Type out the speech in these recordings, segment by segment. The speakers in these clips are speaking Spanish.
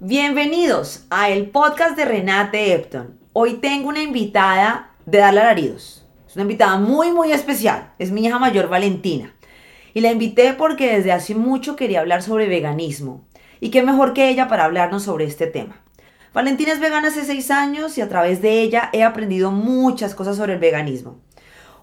Bienvenidos a el podcast de Renate Epton. Hoy tengo una invitada de Dar Alaridos. Es una invitada muy, muy especial. Es mi hija mayor Valentina. Y la invité porque desde hace mucho quería hablar sobre veganismo. Y qué mejor que ella para hablarnos sobre este tema. Valentina es vegana hace seis años y a través de ella he aprendido muchas cosas sobre el veganismo.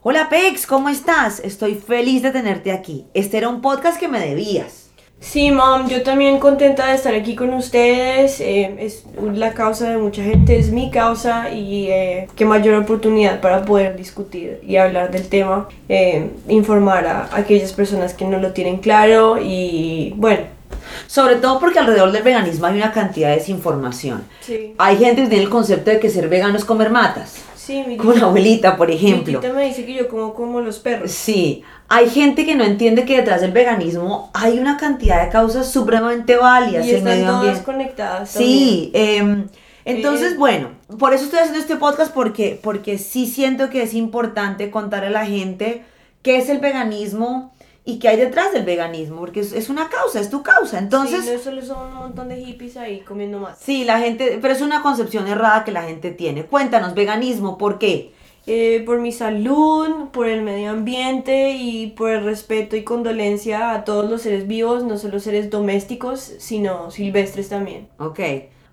Hola Pex, ¿cómo estás? Estoy feliz de tenerte aquí. Este era un podcast que me debías. Sí, mom, yo también contenta de estar aquí con ustedes. Eh, es la causa de mucha gente, es mi causa y eh, qué mayor oportunidad para poder discutir y hablar del tema, eh, informar a aquellas personas que no lo tienen claro y bueno. Sobre todo porque alrededor del veganismo hay una cantidad de desinformación. Sí. Hay gente que tiene el concepto de que ser vegano es comer matas. Sí, mi Como una abuelita, por ejemplo. Mi me dice que yo como como los perros. Sí, hay gente que no entiende que detrás del veganismo hay una cantidad de causas supremamente válidas. Y el están medio todas conectadas. Sí, em, entonces Eh, bueno, por eso estoy haciendo este podcast porque, porque sí siento que es importante contarle a la gente qué es el veganismo y qué hay detrás del veganismo, porque es, es una causa, es tu causa. Entonces, Sí, no solo son un montón de hippies ahí comiendo más. sí, la gente, pero es una concepción errada que la gente tiene. Cuéntanos, veganismo, ¿por qué? Eh, por mi salud, por el medio ambiente y por el respeto y condolencia a todos los seres vivos, no solo seres domésticos, sino silvestres también. Ok.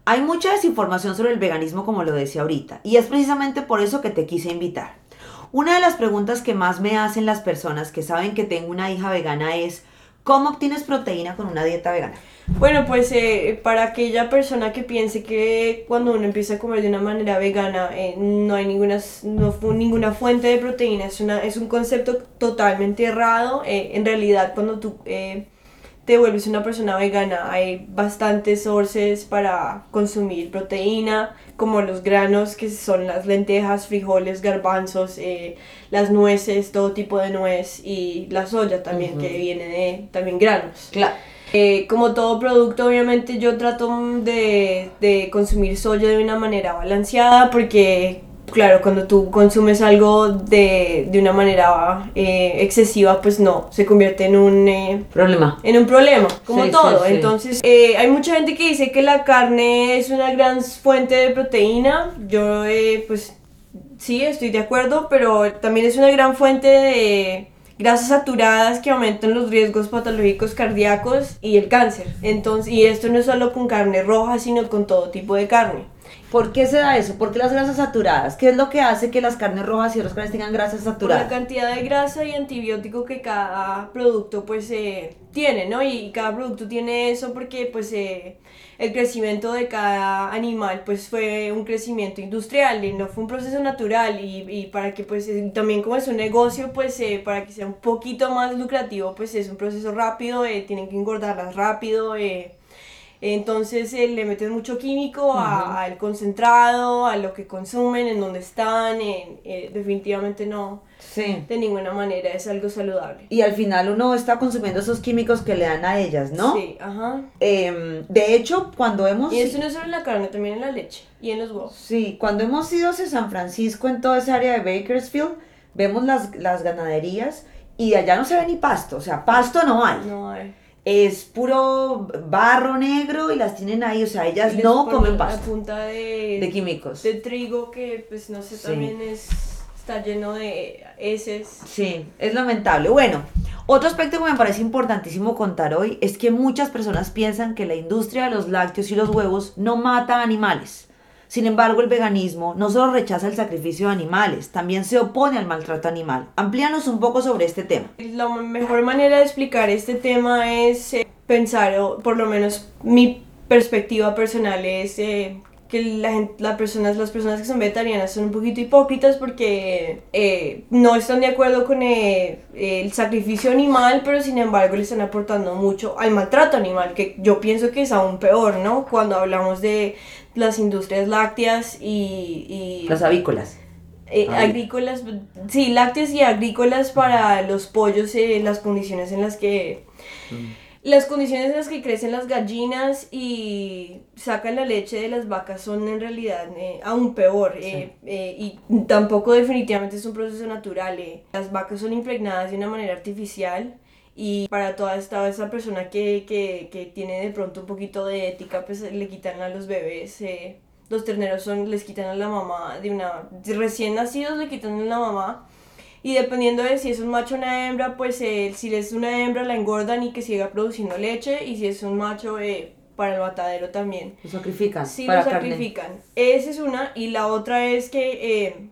Hay mucha desinformación sobre el veganismo, como lo decía ahorita, y es precisamente por eso que te quise invitar. Una de las preguntas que más me hacen las personas que saben que tengo una hija vegana es, ¿cómo obtienes proteína con una dieta vegana? Bueno, pues eh, para aquella persona que piense que cuando uno empieza a comer de una manera vegana eh, no hay ninguna, no ninguna fuente de proteína, es, una, es un concepto totalmente errado. Eh, en realidad, cuando tú eh, te vuelves una persona vegana, hay bastantes sources para consumir proteína, como los granos, que son las lentejas, frijoles, garbanzos, eh, las nueces, todo tipo de nuez, y la soya también, que viene de también granos. Claro. Eh, como todo producto, obviamente yo trato de, de consumir soya de una manera balanceada porque, claro, cuando tú consumes algo de, de una manera eh, excesiva, pues no, se convierte en un... eh, Problema. en un problema, como Sí, todo. sí, sí. Entonces, eh, hay mucha gente que dice que la carne es una gran fuente de proteína. Yo, eh, pues, sí, estoy de acuerdo, pero también es una gran fuente de grasas saturadas que aumentan los riesgos patológicos cardíacos y el cáncer. Entonces, y esto no es solo con carne roja, sino con todo tipo de carne. ¿Por qué se da eso? ¿Por qué las grasas saturadas? ¿Qué es lo que hace que las carnes rojas y otras carnes tengan grasas por la saturadas? cantidad de grasa y antibiótico que cada producto pues eh, tiene, ¿no? Y cada producto tiene eso porque pues eh, el crecimiento de cada animal pues fue un crecimiento industrial y no fue un proceso natural y, y para que pues eh, también como es un negocio pues eh, para que sea un poquito más lucrativo pues es un proceso rápido, eh, tienen que engordarlas rápido, eh, entonces eh, le meten mucho químico a- al concentrado, a lo que consumen, en dónde están, en- eh, definitivamente no, Sí. de ninguna manera es algo saludable. Y al final uno está consumiendo esos químicos que le dan a ellas, ¿no? Sí, ajá. Em, de hecho, cuando hemos... Y eso no solo en la carne, también en la leche y en los huevos. Sí, cuando hemos ido hacia San Francisco, en toda esa área de Bakersfield, vemos las, las ganaderías y allá no se ve ni pasto, o sea, pasto no hay. No hay. Es puro barro negro y las tienen ahí, o sea, ellas les no comen A pasto punta de, de químicos. de trigo que, pues no sé, Sí. también es, está lleno de heces. Sí, es lamentable. Bueno, otro aspecto que me parece importantísimo contar hoy es que muchas personas piensan que la industria de los lácteos y los huevos no mata a animales. Sin embargo, el veganismo no solo rechaza el sacrificio de animales, también se opone al maltrato animal. Amplíanos un poco sobre este tema. La mejor manera de explicar este tema es eh, pensar, o por lo menos mi perspectiva personal es eh, que la gente, las personas, las personas que son vegetarianas son un poquito hipócritas porque eh, no están de acuerdo con el sacrificio animal, pero sin embargo le están aportando mucho al maltrato animal, que yo pienso que es aún peor, ¿no? Cuando hablamos de las industrias lácteas y... y Las avícolas. eh, Ay. agrícolas, sí, lácteas y agrícolas para los pollos, eh, las condiciones en las que Las condiciones en las que crecen las gallinas y sacan la leche de las vacas son en realidad eh, aún peor eh, eh, y tampoco definitivamente es un proceso natural. Las vacas son impregnadas de una manera artificial y para toda esta esa persona que, que, que, tiene de pronto un poquito de ética, pues le quitan a los bebés, eh, los terneros son, les quitan a la mamá de una, recién nacidos le quitan a la mamá. Y dependiendo de si es un macho o una hembra, pues eh, si es una hembra la engordan y que siga produciendo leche. Y si es un macho, eh, para el matadero también. Lo sacrifican. Sí, lo sacrifican. Esa es una. Y la otra es que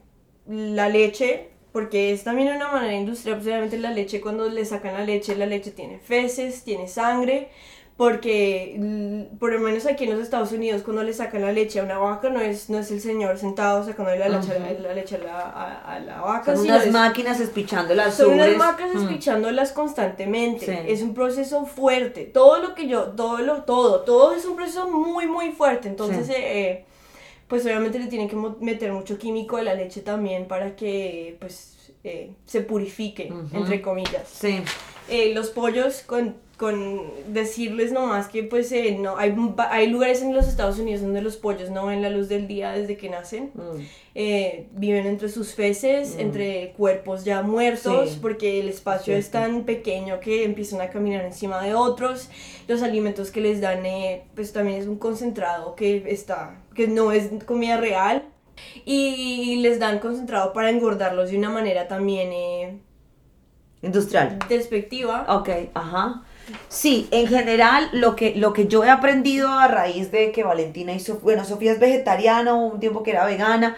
la leche porque es también una manera industrial, pues obviamente la leche, cuando le sacan la leche, la leche tiene feces, tiene sangre, porque por lo menos aquí en los Estados Unidos cuando le sacan la leche a una vaca no es, no es el señor sentado sacando la leche, la, leche a, la, a, la vaca. Son unas máquinas espichándolas. Son unas máquinas mm. espichándolas constantemente. Es un proceso fuerte. Todo lo que yo, todo lo, todo, todo es un proceso muy, muy fuerte. Entonces, eh, pues obviamente le tienen que meter mucho químico a la leche también para que pues eh, se purifique, entre comillas. Sí. Eh, los pollos con con decirles nomás que pues eh, no hay, hay lugares en los Estados Unidos donde los pollos no ven la luz del día desde que nacen mm. eh, viven entre sus feces mm. entre cuerpos ya muertos porque el espacio es tan pequeño que empiezan a caminar encima de otros los alimentos que les dan eh, pues también es un concentrado que está que no es comida real y les dan concentrado para engordarlos de una manera también industrial. despectiva. Ok ajá. Sí, en general lo que, lo que yo he aprendido a raíz de que Valentina hizo, bueno, Sofía es vegetariana, un tiempo que era vegana,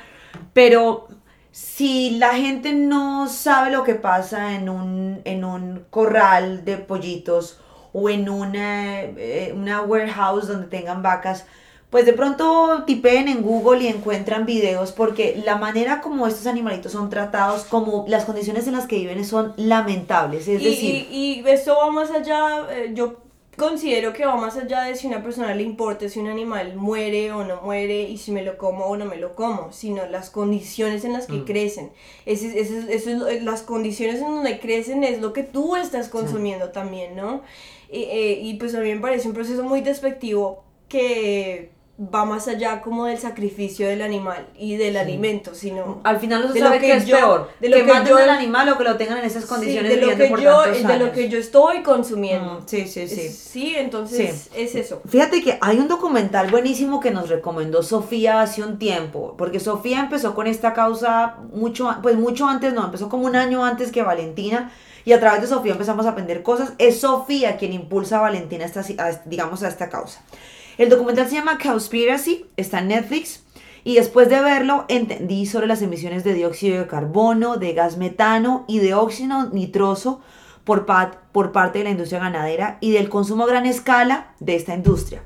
pero si la gente no sabe lo que pasa en un, en un corral de pollitos o en una, eh, una warehouse donde tengan vacas, pues de pronto tipeen en Google y encuentran videos porque la manera como estos animalitos son tratados, como las condiciones en las que viven son lamentables. Es y, decir... Y, esto va más allá, eh, yo considero que va más allá de si a una persona le importa si un animal muere o no muere y si me lo como o no me lo como, sino las condiciones en las que mm. crecen. Es, es, es, las condiciones en donde crecen es lo que tú estás consumiendo también, ¿no? Y, eh, y pues a mí me parece un proceso muy despectivo que va más allá como del sacrificio del animal y del alimento, sino al final no se sabe que es peor, de lo que, maten al animal o que lo tengan en esas condiciones de lo que yo de lo que yo estoy consumiendo. sí, sí, sí. sí, entonces es eso. Fíjate que hay un documental buenísimo que nos recomendó Sofía hace un tiempo, porque Sofía empezó con esta causa mucho pues mucho antes, no, empezó como un año antes que Valentina. Y a través de Sofía empezamos a aprender cosas. Es Sofía quien impulsa a Valentina esta, digamos, a esta causa. El documental se llama Cowspiracy, está en Netflix. Y después de verlo, entendí sobre las emisiones de dióxido de carbono, de gas metano y de óxido nitroso por, por parte de la industria ganadera y del consumo a gran escala de esta industria.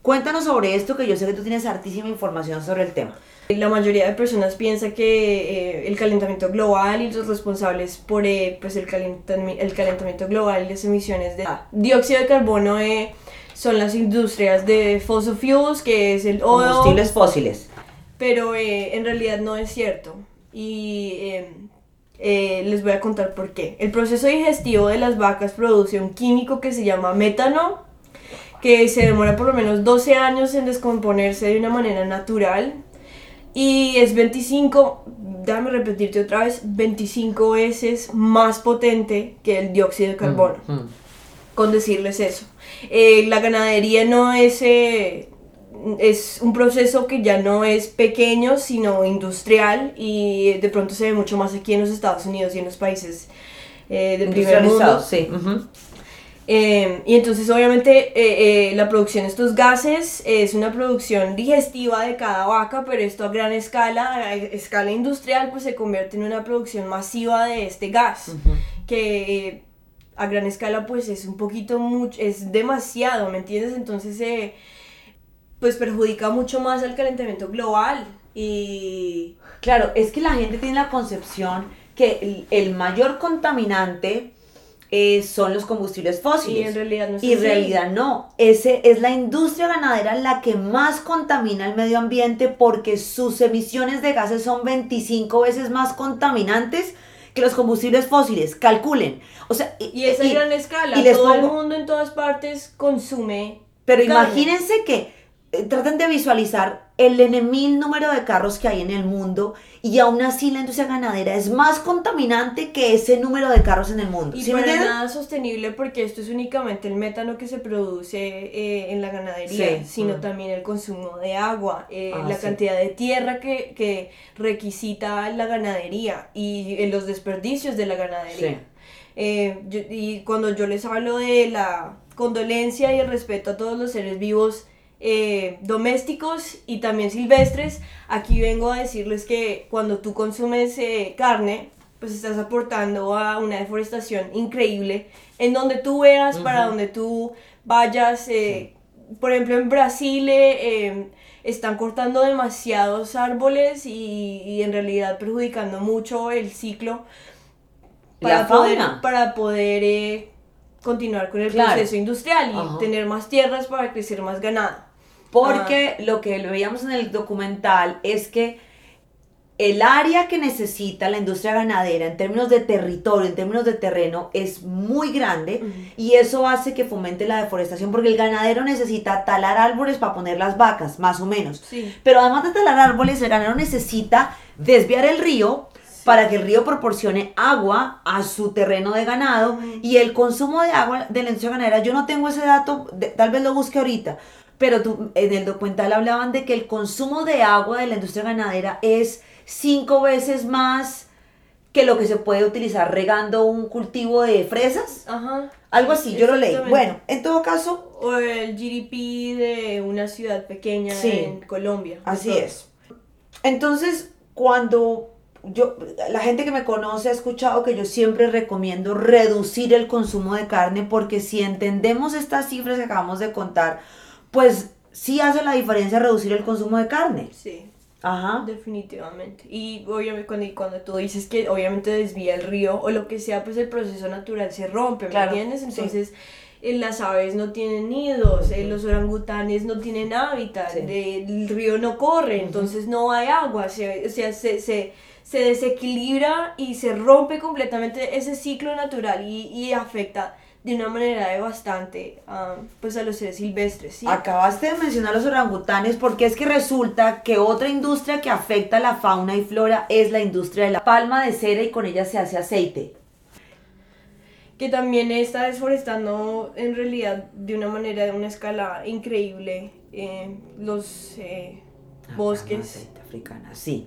Cuéntanos sobre esto, que yo sé que tú tienes hartísima información sobre el tema. La mayoría de personas piensa que eh, el calentamiento global y los responsables por eh, pues el, el calentamiento global y las emisiones de dióxido de carbono eh, son las industrias de fossil fuels, que es el oro. Combustibles fósiles. Pero eh, en realidad no es cierto. Y em, eh, les voy a contar por qué. El proceso digestivo de las vacas produce un químico que se llama metano, que se demora por lo menos 12 años en descomponerse de una manera natural. Y es 25, déjame repetirte otra vez, 25 veces más potente que el dióxido de carbono. Mm, mm. Con decirles eso. Eh, la ganadería no es, eh, es un proceso que ya no es pequeño, sino industrial y de pronto se ve mucho más aquí en los Estados Unidos y en los países eh, del primer mundo. Sí. y entonces obviamente la producción de estos gases es una producción digestiva de cada vaca, pero esto a gran escala, a escala industrial, pues se convierte en una producción masiva de este gas, que a gran escala pues es un poquito mucho, es demasiado, ¿me entiendes? Entonces eh, pues perjudica mucho más al calentamiento global y... Claro, es que la gente tiene la concepción que el, mayor contaminante eh, son los combustibles fósiles. Y en realidad no es Y en realidad no. Ese es la industria ganadera la que más contamina el medio ambiente porque sus emisiones de gases son 25 veces más contaminantes que los combustibles fósiles, calculen. O sea, Y esa gran escala, y les todo el mundo en todas partes consume Pero carne. imagínense que traten de visualizar el enemil número de carros que hay en el mundo y aún así la industria ganadera es más contaminante que ese número de carros en el mundo. Y ¿Sí para nada sostenible porque esto es únicamente el metano que se produce eh, en la ganadería, Sí, sino mm. también el consumo de agua, eh, Ah, la sí. cantidad de tierra que, que requisita la ganadería y eh, los desperdicios de la ganadería. Eh, yo- y cuando yo les hablo de la condolencia y el respeto a todos los seres vivos eh, domésticos y también silvestres, aquí vengo a decirles que cuando tú consumes eh, carne, pues estás aportando a una deforestación increíble en donde tú veas, para donde tú vayas. eh, Por ejemplo, en Brasil eh, eh, están cortando demasiados árboles y, y en realidad perjudicando mucho el ciclo para La poder, fauna. para poder continuar con el Claro. proceso industrial y Ajá. tener más tierras para crecer más ganado. Porque lo que veíamos en el documental es que el área que necesita la industria ganadera en términos de territorio, en términos de terreno, es muy grande Ujú. y eso hace que fomente la deforestación porque el ganadero necesita talar árboles para poner las vacas, más o menos. Sí. Pero además de talar árboles, el ganadero necesita desviar el río para que el río proporcione agua a su terreno de ganado y el consumo de agua de la industria ganadera, yo no tengo ese dato, de- tal vez lo busque ahorita, pero tú, en el documental hablaban de que el consumo de agua de la industria ganadera es cinco veces más que lo que se puede utilizar regando un cultivo de fresas. Ajá. Algo así, yo lo leí. Bueno, en todo caso, O el GDP de una ciudad pequeña Sí. en Colombia. Así Todo. es. Entonces, cuando yo, la gente que me conoce ha escuchado que yo siempre recomiendo reducir el consumo de carne porque si entendemos estas cifras que acabamos de contar, pues sí hace la diferencia reducir el consumo de carne. Sí. Ajá. Definitivamente. Y obviamente cuando, cuando tú dices que obviamente desvía el río o lo que sea, pues el proceso natural se rompe, ¿me Claro, entiendes? Entonces eh, las aves no tienen nidos, eh, los orangutanes no tienen hábitat, Sí. eh, el río no corre, entonces no hay agua, se, o sea, se, se, se desequilibra y se rompe completamente ese ciclo natural y, y afecta de una manera devastante a, pues a los seres silvestres, ¿sí? Acabaste de mencionar los orangutanes porque es que resulta que otra industria que afecta a la fauna y flora es la industria de la palma de cera y con ella se hace aceite. que también está desforestando en realidad de una manera, de una escala increíble eh, los eh, Ah, de bosques. aceite africana, sí.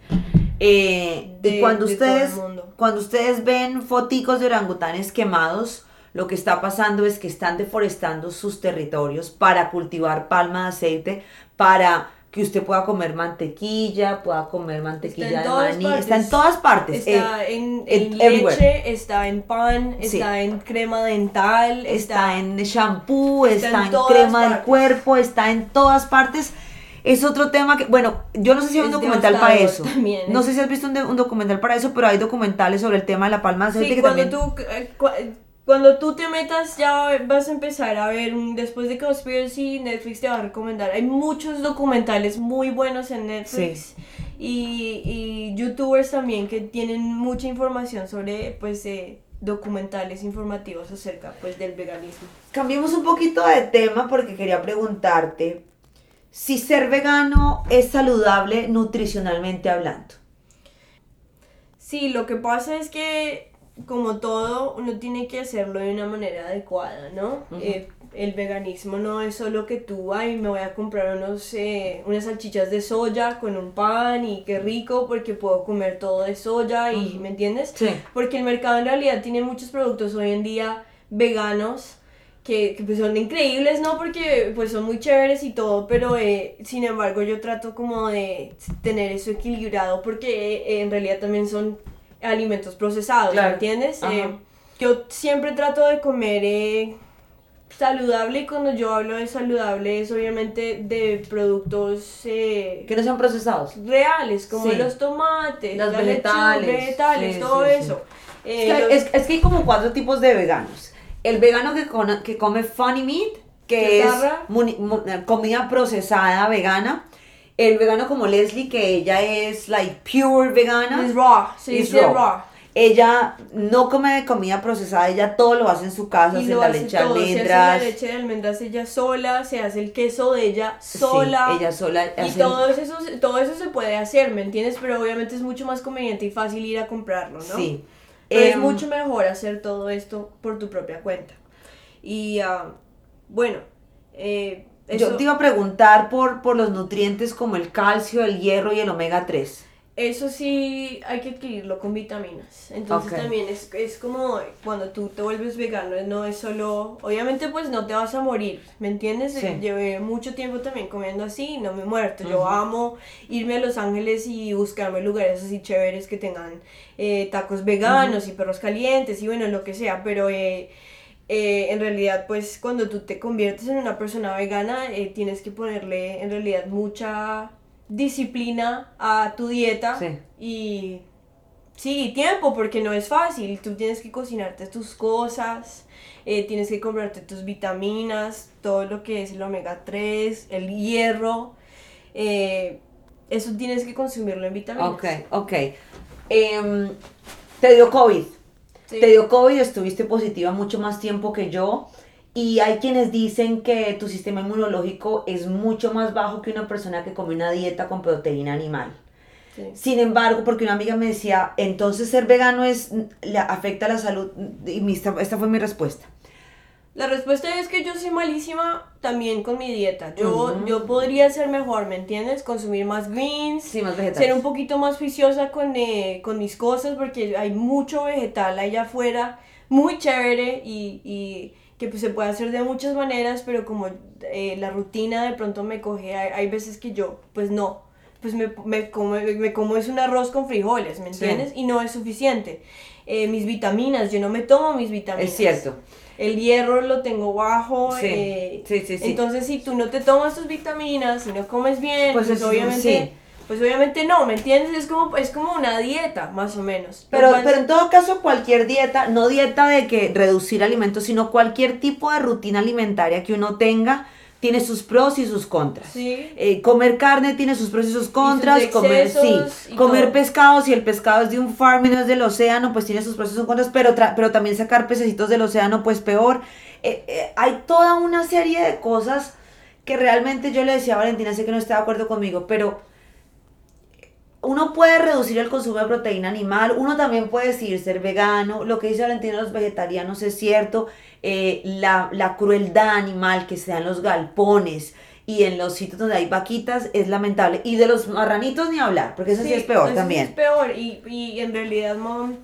Eh, y cuando ustedes, cuando ustedes ven foticos de orangutanes quemados, lo que está pasando es que están deforestando sus territorios para cultivar palma de aceite, para que usted pueda comer mantequilla, pueda comer mantequilla de maní, partes. está en todas partes. Está eh, en, en- everywhere. leche, está en pan, Sí. está en crema dental, está en shampoo, está está, en crema del partes. cuerpo, está en todas partes. Es otro tema que, bueno, yo no sé si hay un Es documental para eso. también, no sé si has visto un, documental para eso, pero hay documentales sobre el tema de la palma de aceite Sí, que cuando también... tú, eh, cu- cuando tú te metas ya vas a empezar a ver, después de Conspiracy, Netflix te va a recomendar. Hay muchos documentales muy buenos en Netflix y, y youtubers también que tienen mucha información sobre pues eh, documentales informativos acerca pues del veganismo. Cambiemos un poquito de tema porque quería preguntarte si ser vegano es saludable nutricionalmente hablando. Sí, lo que pasa es que, como todo, uno tiene que hacerlo de una manera adecuada, ¿no? Eh, el veganismo no es solo que tú, ay, me voy a comprar unos, eh, unas salchichas de soya con un pan y qué rico porque puedo comer todo de soya y. ¿me entiendes? Sí. Porque el mercado en realidad tiene muchos productos hoy en día veganos que, que, pues son increíbles, ¿no? Porque pues son muy chéveres y todo, pero eh, sin embargo yo trato como de tener eso equilibrado porque eh, en realidad también son alimentos procesados, Claro. ¿me entiendes? Eh, yo siempre trato de comer eh, saludable y cuando yo hablo de saludable es obviamente de productos eh, Que no sean procesados. reales, como Sí. los tomates, Los lechuga, vegetales, sí, todo sí, eso. Es que, los- es- es que hay como cuatro tipos de veganos. El vegano que, con- que come funny meat, que es muni- mu- comida procesada vegana. El vegano como Leslie, que ella es like pure vegana. Es raw, se dice raw. raw. Ella no come comida procesada, ella todo lo hace en su casa, Y hace lo la leche de todo, se hace la leche de almendras ella sola, se hace el queso de ella Sí, sola. ella sola Y todo eso, todo eso se puede hacer, ¿me entiendes? Pero obviamente es mucho más conveniente y fácil ir a comprarlo, ¿no? Sí. Es Em, mucho mejor hacer todo esto por tu propia cuenta. Y ah, bueno, eh, eso, Yo te iba a preguntar por, por los nutrientes como el calcio, el hierro y el omega 3. Eso sí hay que adquirirlo con vitaminas. Entonces también es, es como cuando tú te vuelves vegano, no es solo, obviamente pues no te vas a morir, ¿me entiendes? Sí. Llevé mucho tiempo también comiendo así y no me he muerto. Yo amo irme a Los Ángeles y buscarme lugares así chéveres que tengan eh, tacos veganos y perros calientes y bueno, lo que sea, pero... eh, eh, en realidad, pues cuando tú te conviertes en una persona vegana, eh, tienes que ponerle en realidad mucha disciplina a tu dieta Sí. y sí, tiempo, porque no es fácil. Tú tienes que cocinarte tus cosas, eh, tienes que comprarte tus vitaminas, todo lo que es el omega 3, el hierro. eh, eso tienes que consumirlo en vitaminas. Ok, ok. Em, te dio COVID. Sí. Te dio COVID, estuviste positiva mucho más tiempo que yo. Y hay quienes dicen que tu sistema inmunológico es mucho más bajo que una persona que come una dieta con proteína animal. Sí. Sin embargo, porque una amiga me decía, entonces ser vegano es le afecta a la salud. Y mi- esta, fue mi respuesta. La respuesta es que yo soy malísima también con mi dieta. Yo, yo podría ser mejor, ¿me entiendes? Consumir más greens, Sí, más ser vegetales. un poquito más juiciosa con, eh, con mis cosas porque hay mucho vegetal allá afuera, muy chévere y, y que pues, se puede hacer de muchas maneras, pero como eh, la rutina de pronto me coge, hay, hay veces que yo, pues no, pues me, me, como, me como es un arroz con frijoles, ¿me Sí. entiendes? Y no es suficiente. Eh, mis vitaminas, yo no me tomo mis vitaminas. Es cierto. El hierro lo tengo bajo. Sí, eh, sí, sí, sí. Entonces, si tú no te tomas tus vitaminas, si no comes bien, Pues pues, obviamente, sí. Pues obviamente no, ¿me entiendes? Es como, es como una dieta, más o menos. Pero, pero en todo caso, cualquier dieta, no dieta de que reducir alimentos, sino cualquier tipo de rutina alimentaria que uno tenga, tiene sus pros y sus contras. Sí. Eh, comer carne tiene sus pros y sus contras, comer, excesos sí, y comer todo. pescado, si el pescado es de un farm y no es del océano, pues tiene sus pros y sus contras, pero, tra- pero también sacar pececitos del océano, pues peor. Eh, eh, hay toda una serie de cosas que realmente yo le decía a Valentina, sé que no está de acuerdo conmigo, pero uno puede reducir el consumo de proteína animal, uno también puede decidir ser vegano, lo que dice Valentina los vegetarianos es cierto, eh, la, la crueldad animal que se da en los galpones y en los sitios donde hay vaquitas es lamentable, y de los marranitos ni hablar, porque eso sí, es peor eso sí también. es peor. Y, y en realidad, mom,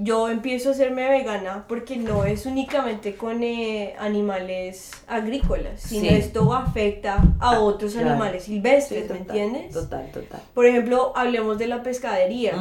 yo empiezo a hacerme vegana porque no es únicamente con eh, animales agrícolas, sino Sí. esto afecta a otros claro. animales Sí, silvestres, ¿me entiendes? Total, total. Por ejemplo, hablemos de la pescadería.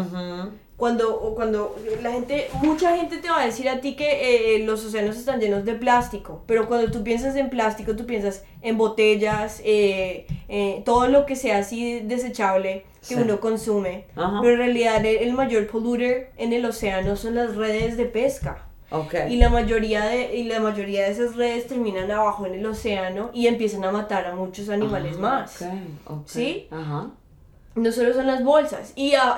Cuando, cuando la gente, mucha gente te va a decir a ti que eh, los océanos están llenos de plástico, pero cuando tú piensas en plástico, tú piensas en botellas, eh, eh, todo lo que sea así desechable que Sí. uno consume. Ajá. Pero en realidad el, el mayor polluter en el océano son las redes de pesca. Ok. Y la, mayoría de, y la mayoría de esas redes terminan abajo en el océano y empiezan a matar a muchos animales Ah, más. ok, ok. ¿Sí? Ajá. No solo son las bolsas. Y, a-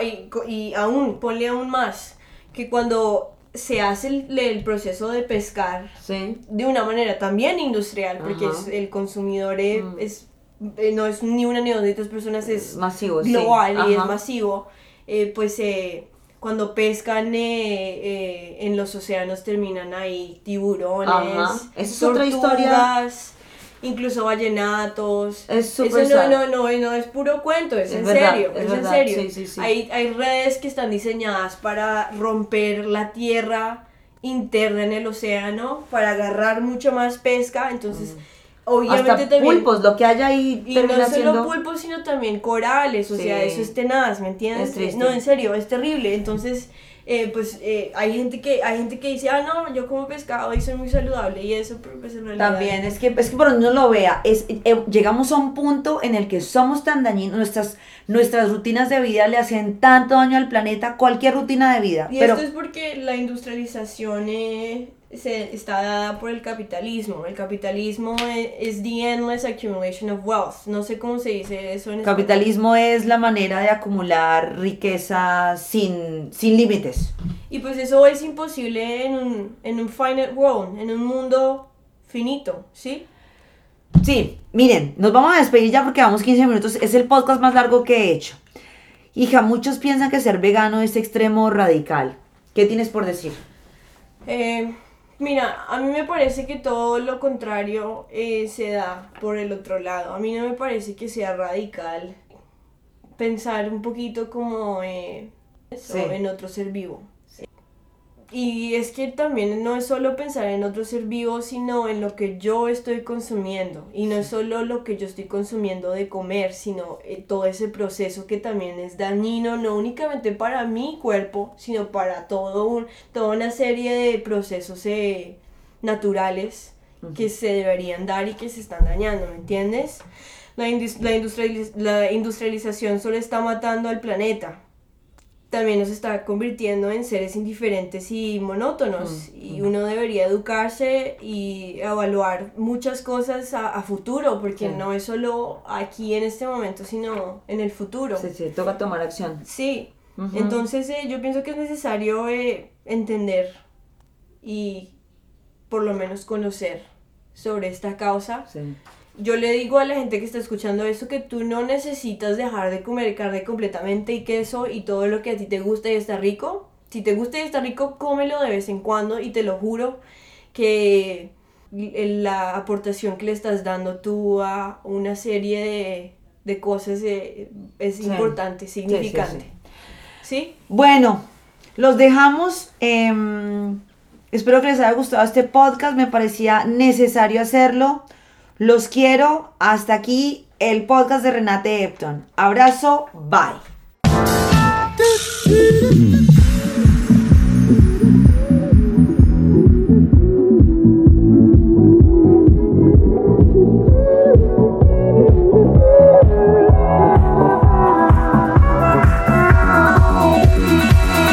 y, aún, ponle aún más, que cuando se hace el, el proceso de pescar Sí. de una manera también industrial, porque es- el consumidor eh, Mm. es, eh, no es ni una ni dos ni tres personas, es Masivo, sí. global y es masivo, eh, pues eh, cuando pescan eh, eh, en los océanos terminan ahí tiburones. Esa es otra historia. Incluso ballenatos. Es súper Eso no, no, no, no es puro cuento, es, Es en verdad, serio, es en serio. sí, sí, sí. Hay, hay redes que están diseñadas para romper la tierra interna en el océano, para agarrar mucho más pesca, entonces obviamente Mm. Hasta también... pulpos, lo que hay ahí Y no solo siendo... pulpos, sino también corales, o sea, eso es tenaz, ¿me entiendes? Es. No, en serio, es terrible. Entonces, eh, pues eh, hay gente que hay gente que dice, ah, no, yo como pescado y soy muy saludable y eso, pero pues en realidad... También, es que, es que por donde uno lo vea, es, eh, llegamos a un punto en el que somos tan dañinos, nuestras, nuestras rutinas de vida le hacen tanto daño al planeta, cualquier rutina de vida. Y pero esto es porque la industrialización eh, se, está dada por el capitalismo. El capitalismo eh, es the endless accumulation of wealth. No sé cómo se dice eso en español. capitalismo es la manera de acumular riqueza sin, sin límites. Y pues eso es imposible en un, en un finite world, en un mundo finito, ¿sí? Sí, miren, nos vamos a despedir ya porque vamos 15 minutos. Es el podcast más largo que he hecho. Hija, muchos piensan que ser vegano es extremo radical. ¿Qué tienes por decir? Eh, mira, a mí me parece que todo lo contrario eh, se da por el otro lado. A mí no me parece que sea radical pensar un poquito como eh, eso, Sí. en otro ser vivo. Y es que también no es solo pensar en otro ser vivo, sino en lo que yo estoy consumiendo. Y no es solo lo que yo estoy consumiendo de comer, sino eh, todo ese proceso que también es dañino, no únicamente para mi cuerpo, sino para todo un, toda una serie de procesos eh, naturales que se deberían dar y que se están dañando, ¿me entiendes? La, indus- la, industrializ- la industrialización solo está matando al planeta también nos está convirtiendo en seres indiferentes y monótonos. Mm, Y mm. uno debería educarse y evaluar muchas cosas a, a futuro, porque Sí. no es solo aquí en este momento, sino en el futuro. Sí, sí, toca tomar acción. Sí, entonces eh, yo pienso que es necesario eh, entender y por lo menos conocer sobre esta causa. Sí. Yo le digo a la gente que está escuchando esto que tú no necesitas dejar de comer carne completamente y queso y todo lo que a ti te gusta y está rico. Si te gusta y está rico, cómelo de vez en cuando y te lo juro que la aportación que le estás dando tú a una serie de, de cosas eh, es Sí. importante, significante. sí. ¿Sí? Bueno, los dejamos. em, espero que les haya gustado este podcast. Me parecía necesario hacerlo. Los quiero. Hasta aquí el podcast de Renate Epton. Abrazo. Bye.